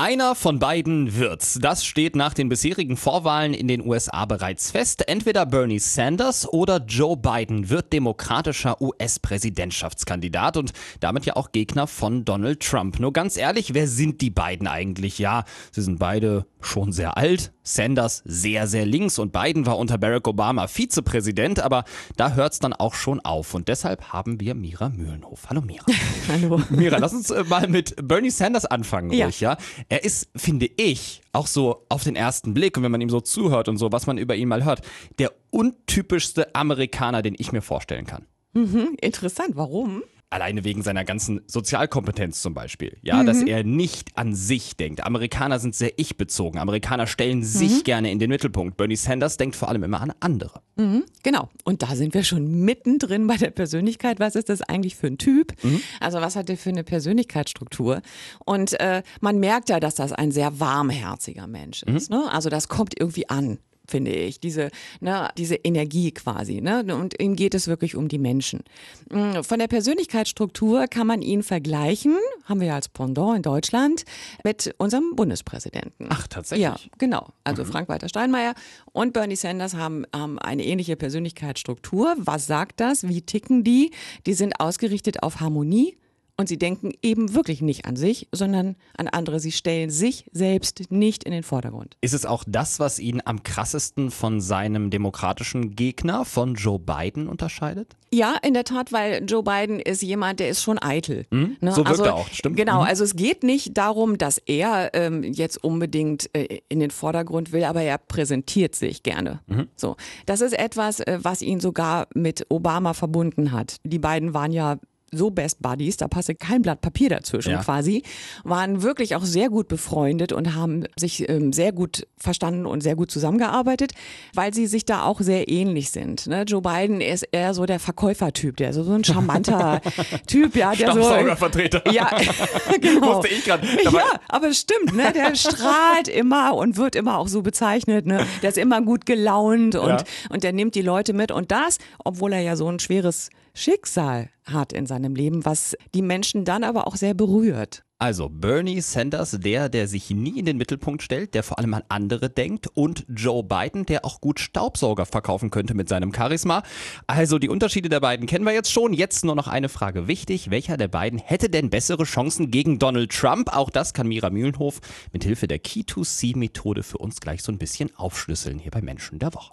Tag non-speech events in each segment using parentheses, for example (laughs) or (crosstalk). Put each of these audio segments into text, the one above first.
Einer von beiden wird's. Das steht nach den bisherigen Vorwahlen in den USA bereits fest. Entweder Bernie Sanders oder Joe Biden wird demokratischer US-Präsidentschaftskandidat und damit ja auch Gegner von Donald Trump. Nur ganz ehrlich, wer sind die beiden eigentlich? Ja, sie sind beide schon sehr alt. Sanders sehr, sehr links und Biden war unter Barack Obama Vizepräsident, aber da hört's dann auch schon auf. Und deshalb haben wir Mira Mühlenhof. Hallo Mira. (laughs) Hallo. Mira, lass uns äh, mal mit Bernie Sanders anfangen, Ja. ruhig, ja. Er ist, finde ich, auch so auf den ersten Blick und wenn man ihm so zuhört und so, was man über ihn mal hört, der untypischste Amerikaner, den ich mir vorstellen kann. Hm, interessant, warum? Alleine wegen seiner ganzen Sozialkompetenz zum Beispiel. Ja, dass er nicht an sich denkt. Amerikaner sind sehr ich-bezogen. Amerikaner stellen sich gerne in den Mittelpunkt. Bernie Sanders denkt vor allem immer an andere. Genau. Und da sind wir schon mittendrin bei der Persönlichkeit. Was ist das eigentlich für ein Typ? Also was hat der für eine Persönlichkeitsstruktur? Und äh, man merkt ja, dass das ein sehr warmherziger Mensch ist. Ne? Also das kommt irgendwie an finde ich, diese, ne, diese Energie quasi. Ne? Und ihm geht es wirklich um die Menschen. Mm, Von der Persönlichkeitsstruktur kann man ihn vergleichen, haben wir ja als Pendant in Deutschland, mit unserem Bundespräsidenten. Ach, tatsächlich? Ja, genau. Also Frank-Walter Steinmeier und Bernie Sanders haben ähm, eine ähnliche Persönlichkeitsstruktur. Was sagt das? Wie ticken die? Die sind ausgerichtet auf Harmonie. Und sie denken eben wirklich nicht an sich, sondern an andere. Sie stellen sich selbst nicht in den Vordergrund. Ist es auch das, was ihn am krassesten von seinem demokratischen Gegner, von Joe Biden, unterscheidet? Ja, in der Tat, weil Joe Biden ist jemand, der ist schon eitel. Ne? So wirkt er auch, stimmt. Genau, Mhm. also es geht nicht darum, dass er ähm, jetzt unbedingt äh, in den Vordergrund will, aber er präsentiert sich gerne. Mhm. So, das ist etwas, äh, was ihn sogar mit Obama verbunden hat. Die beiden waren ja so Best Buddies, da passte kein Blatt Papier dazwischen Ja. quasi, waren wirklich auch sehr gut befreundet und haben sich ähm, sehr gut verstanden und sehr gut zusammengearbeitet, weil sie sich da auch sehr ähnlich sind. Ne? Joe Biden ist eher so der Verkäufertyp, der so, so ein charmanter (laughs) Typ, ja, der so Staubsaugervertreter. ja, (laughs) genau. Wusste ich gerade. Ja, aber es stimmt, ne? Der strahlt immer und wird immer auch so bezeichnet, ne? Der ist immer gut gelaunt und, Ja. und der nimmt die Leute mit. Und das, obwohl er ja so ein schweres Schicksal hat in seinem Leben, was die Menschen dann aber auch sehr berührt. Also Bernie Sanders, der, der sich nie in den Mittelpunkt stellt, der vor allem an andere denkt und Joe Biden, der auch gut Staubsauger verkaufen könnte mit seinem Charisma. Also die Unterschiede der beiden kennen wir jetzt schon. Jetzt nur noch eine Frage wichtig. Welcher der beiden hätte denn bessere Chancen gegen Donald Trump? Auch das kann Mira Mühlenhof mit Hilfe der Key-to-See-Methode für uns gleich so ein bisschen aufschlüsseln hier bei Menschen der Woche.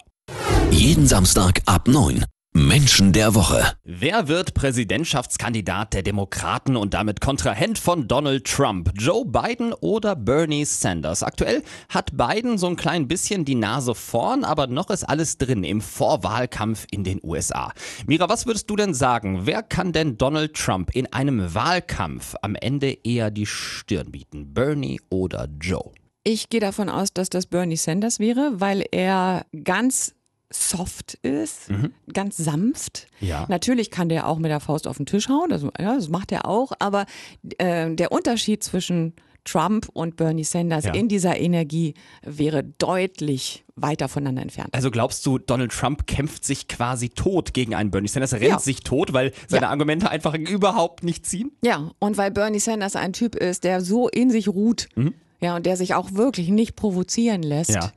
Jeden Samstag ab 9. Menschen der Woche. Wer wird Präsidentschaftskandidat der Demokraten und damit Kontrahent von Donald Trump? Joe Biden oder Bernie Sanders? Aktuell hat Biden so ein klein bisschen die Nase vorn, aber noch ist alles drin im Vorwahlkampf in den USA. Mira, was würdest du denn sagen? Wer kann denn Donald Trump in einem Wahlkampf am Ende eher die Stirn bieten? Bernie oder Joe? Ich gehe davon aus, dass das Bernie Sanders wäre, weil er ganz soft ist, ganz sanft. Ja. Natürlich kann der auch mit der Faust auf den Tisch hauen, also, ja, das macht er auch, aber äh, der Unterschied zwischen Trump und Bernie Sanders Ja. in dieser Energie wäre deutlich weiter voneinander entfernt. Also glaubst du, Donald Trump kämpft sich quasi tot gegen einen Bernie Sanders? Er rennt Ja. sich tot, weil seine Ja. Argumente einfach überhaupt nicht ziehen? Ja, und weil Bernie Sanders ein Typ ist, der so in sich ruht, ja, und der sich auch wirklich nicht provozieren lässt. Ja.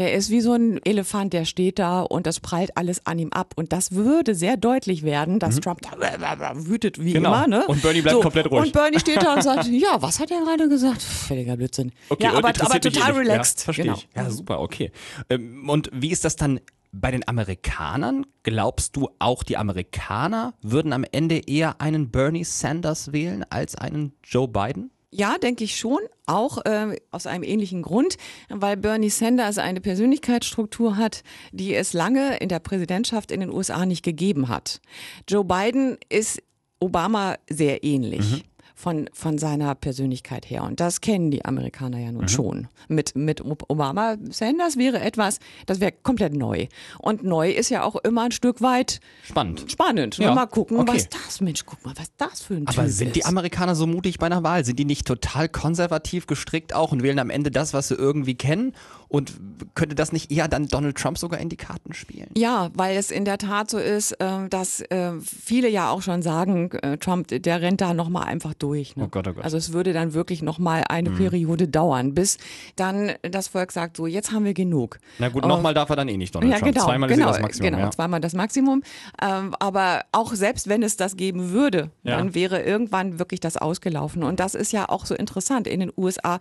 Der ist wie so ein Elefant, der steht da und das prallt alles an ihm ab. Und das würde sehr deutlich werden, dass Trump da wütet wie Genau. immer. Ne? Und Bernie bleibt komplett ruhig. Und Bernie steht da und sagt, (laughs) ja, was hat er gerade gesagt? Völliger Blödsinn. Okay, ja, aber, aber eh total relaxed. Ja, verstehe genau. ich. Ja, super, okay. Ähm, Und wie ist das dann bei den Amerikanern? Glaubst du, auch die Amerikaner würden am Ende eher einen Bernie Sanders wählen als einen Joe Biden? Ja, denke ich schon. Auch äh, aus einem ähnlichen Grund, weil Bernie Sanders eine Persönlichkeitsstruktur hat, die es lange in der Präsidentschaft in den USA nicht gegeben hat. Joe Biden ist Obama sehr ähnlich. Von, von seiner Persönlichkeit her. Und das kennen die Amerikaner ja nun schon. Mit, mit Obama Sanders wäre etwas, das wäre komplett neu. Und neu ist ja auch immer ein Stück weit Spannend. spannend. Ja, Mal gucken, okay. was das, Mensch, guck mal, was das für ein Aber Typ sind die. Amerikaner so mutig bei einer Wahl? Sind die nicht total konservativ gestrickt auch und wählen am Ende das, was sie irgendwie kennen? Und könnte das nicht eher dann Donald Trump sogar in die Karten spielen? Ja, weil es in der Tat so ist, äh, dass äh, viele ja auch schon sagen, äh, Trump, der rennt da nochmal einfach durch. Ne? Oh Gott, oh Gott. Also es würde dann wirklich nochmal eine Periode dauern, bis dann das Volk sagt, so jetzt haben wir genug. Na gut, nochmal darf er dann eh nicht, Donald Ja, Trump. genau, Zweimal genau, ist das Maximum. genau, ja. zweimal das Maximum. Ähm, aber auch selbst wenn es das geben würde, Ja. dann wäre irgendwann wirklich das ausgelaufen. Und das ist ja auch so interessant in den USA.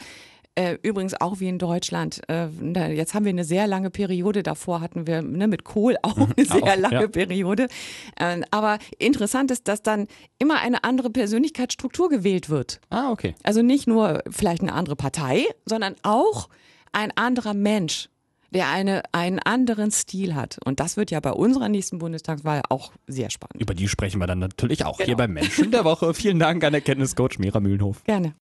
Äh, übrigens auch wie in Deutschland. Äh, jetzt haben wir eine sehr lange Periode. Davor hatten wir ne, mit Kohl auch eine sehr Auch, lange ja. Periode. Äh, aber interessant ist, dass dann immer eine andere Persönlichkeitsstruktur gewählt wird. Ah, okay. Also nicht nur vielleicht eine andere Partei, sondern auch ein anderer Mensch, der eine, einen anderen Stil hat. Und das wird ja bei unserer nächsten Bundestagswahl auch sehr spannend. Über die sprechen wir dann natürlich auch hier Genau. beim Menschen der Woche. Vielen Dank an Erkenntniscoach Mira Mühlenhof. Gerne.